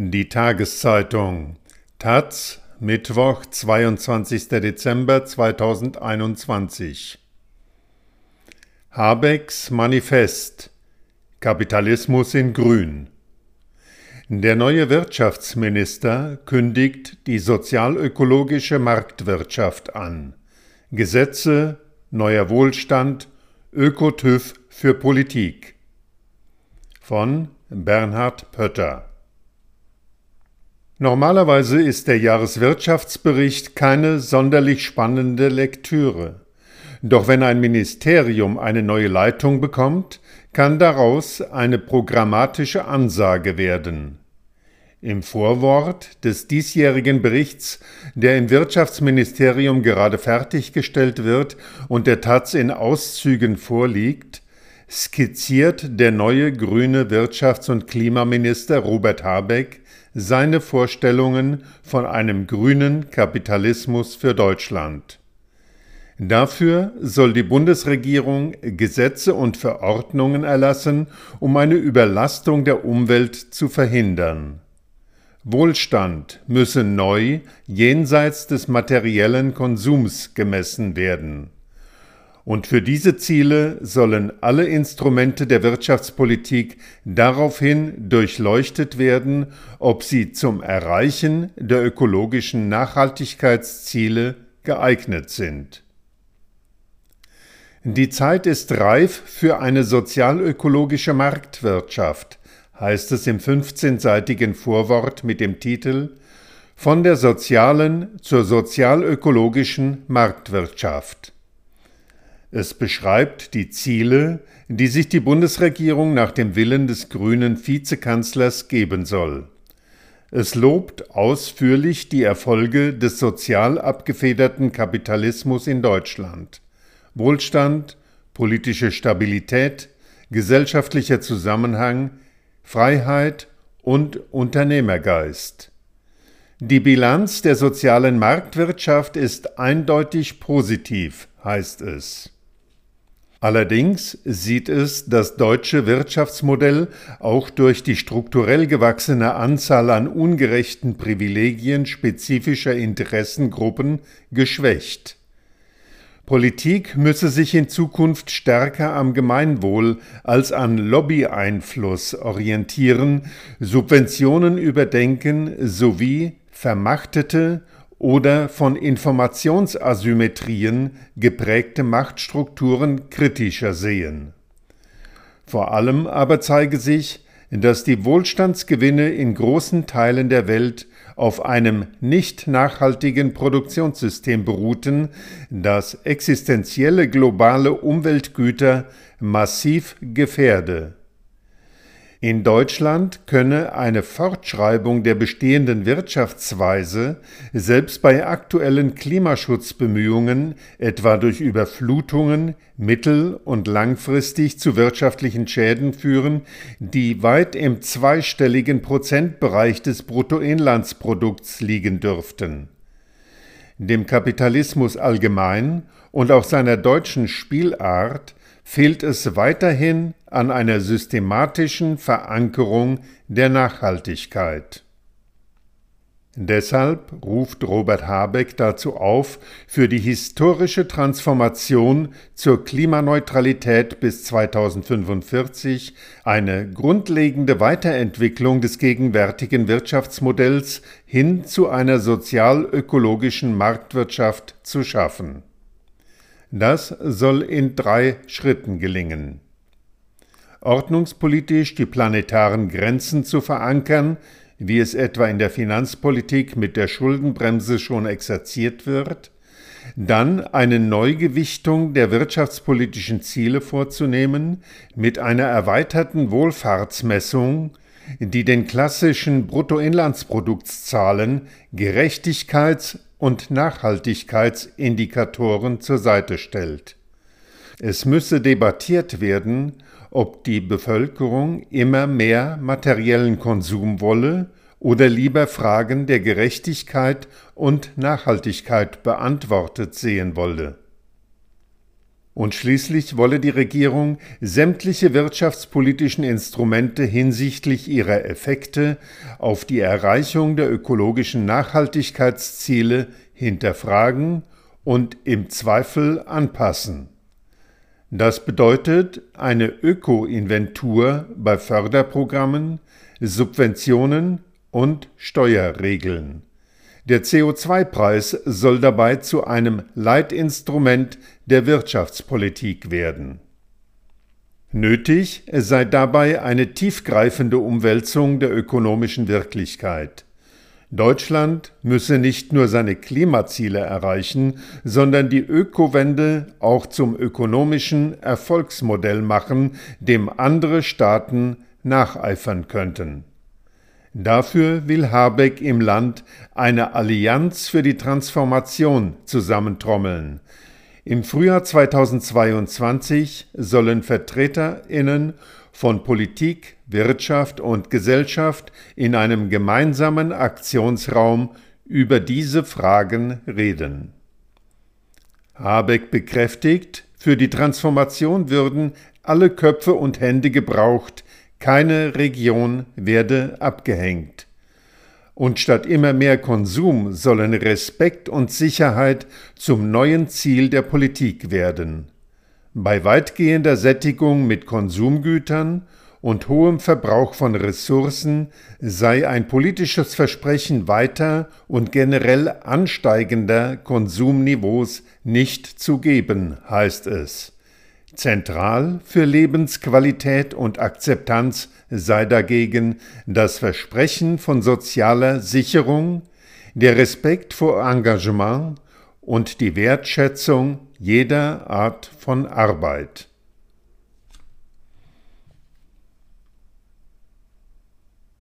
Die Tageszeitung Taz, Mittwoch, 22. Dezember 2021 Habecks Manifest Kapitalismus in Grün Der neue Wirtschaftsminister kündigt die sozialökologische Marktwirtschaft an. Gesetze, neuer Wohlstand, Ökotüv für Politik. Von Bernhard Pötter Normalerweise ist der Jahreswirtschaftsbericht keine sonderlich spannende Lektüre. Doch wenn ein Ministerium eine neue Leitung bekommt, kann daraus eine programmatische Ansage werden. Im Vorwort des diesjährigen Berichts, der im Wirtschaftsministerium gerade fertiggestellt wird und der Taz in Auszügen vorliegt, skizziert der neue grüne Wirtschafts- und Klimaminister Robert Habeck seine Vorstellungen von einem grünen Kapitalismus für Deutschland. Dafür soll die Bundesregierung Gesetze und Verordnungen erlassen, um eine Überlastung der Umwelt zu verhindern. Wohlstand müsse neu jenseits des materiellen Konsums gemessen werden. Und für diese Ziele sollen alle Instrumente der Wirtschaftspolitik daraufhin durchleuchtet werden, ob sie zum Erreichen der ökologischen Nachhaltigkeitsziele geeignet sind. Die Zeit ist reif für eine sozialökologische Marktwirtschaft, heißt es im 15-seitigen Vorwort mit dem Titel Von der sozialen zur sozialökologischen Marktwirtschaft. Es beschreibt die Ziele, die sich die Bundesregierung nach dem Willen des grünen Vizekanzlers geben soll. Es lobt ausführlich die Erfolge des sozial abgefederten Kapitalismus in Deutschland. Wohlstand, politische Stabilität, gesellschaftlicher Zusammenhang, Freiheit und Unternehmergeist. Die Bilanz der sozialen Marktwirtschaft ist eindeutig positiv, heißt es. Allerdings sieht es das deutsche Wirtschaftsmodell auch durch die strukturell gewachsene Anzahl an ungerechten Privilegien spezifischer Interessengruppen geschwächt. Politik müsse sich in Zukunft stärker am Gemeinwohl als an Lobbyeinfluss orientieren, Subventionen überdenken sowie vermachtete oder von Informationsasymmetrien geprägte Machtstrukturen kritischer sehen. Vor allem aber zeige sich, dass die Wohlstandsgewinne in großen Teilen der Welt auf einem nicht nachhaltigen Produktionssystem beruhten, das existenzielle globale Umweltgüter massiv gefährde in Deutschland könne eine Fortschreibung der bestehenden Wirtschaftsweise selbst bei aktuellen Klimaschutzbemühungen, etwa durch Überflutungen, mittel- und langfristig zu wirtschaftlichen Schäden führen, die weit im zweistelligen Prozentbereich des Bruttoinlandsprodukts liegen dürften. Dem Kapitalismus allgemein und auch seiner deutschen Spielart fehlt es weiterhin an einer systematischen Verankerung der Nachhaltigkeit. Deshalb ruft Robert Habeck dazu auf, für die historische Transformation zur Klimaneutralität bis 2045 eine grundlegende Weiterentwicklung des gegenwärtigen Wirtschaftsmodells hin zu einer sozial-ökologischen Marktwirtschaft zu schaffen das soll in drei Schritten gelingen. Ordnungspolitisch die planetaren Grenzen zu verankern, wie es etwa in der Finanzpolitik mit der Schuldenbremse schon exerziert wird, dann eine Neugewichtung der wirtschaftspolitischen Ziele vorzunehmen mit einer erweiterten Wohlfahrtsmessung, die den klassischen Bruttoinlandsproduktzahlen Gerechtigkeits- und Nachhaltigkeitsindikatoren zur Seite stellt. Es müsse debattiert werden, ob die Bevölkerung immer mehr materiellen Konsum wolle oder lieber Fragen der Gerechtigkeit und Nachhaltigkeit beantwortet sehen wolle. Und schließlich wolle die Regierung sämtliche wirtschaftspolitischen Instrumente hinsichtlich ihrer Effekte auf die Erreichung der ökologischen Nachhaltigkeitsziele hinterfragen und im Zweifel anpassen. Das bedeutet eine Öko-Inventur bei Förderprogrammen, Subventionen und Steuerregeln. Der CO2-Preis soll dabei zu einem Leitinstrument der Wirtschaftspolitik werden. Nötig sei dabei eine tiefgreifende Umwälzung der ökonomischen Wirklichkeit. Deutschland müsse nicht nur seine Klimaziele erreichen, sondern die Ökowende auch zum ökonomischen Erfolgsmodell machen, dem andere Staaten nacheifern könnten. Dafür will Habeck im Land eine Allianz für die Transformation zusammentrommeln. Im Frühjahr 2022 sollen Vertreterinnen von Politik, Wirtschaft und Gesellschaft in einem gemeinsamen Aktionsraum über diese Fragen reden. Habeck bekräftigt, für die Transformation würden alle Köpfe und Hände gebraucht, keine Region werde abgehängt. Und statt immer mehr Konsum sollen Respekt und Sicherheit zum neuen Ziel der Politik werden. Bei weitgehender Sättigung mit Konsumgütern und hohem Verbrauch von Ressourcen sei ein politisches Versprechen weiter und generell ansteigender Konsumniveaus nicht zu geben, heißt es. Zentral für Lebensqualität und Akzeptanz sei dagegen das Versprechen von sozialer Sicherung, der Respekt vor Engagement und die Wertschätzung jeder Art von Arbeit.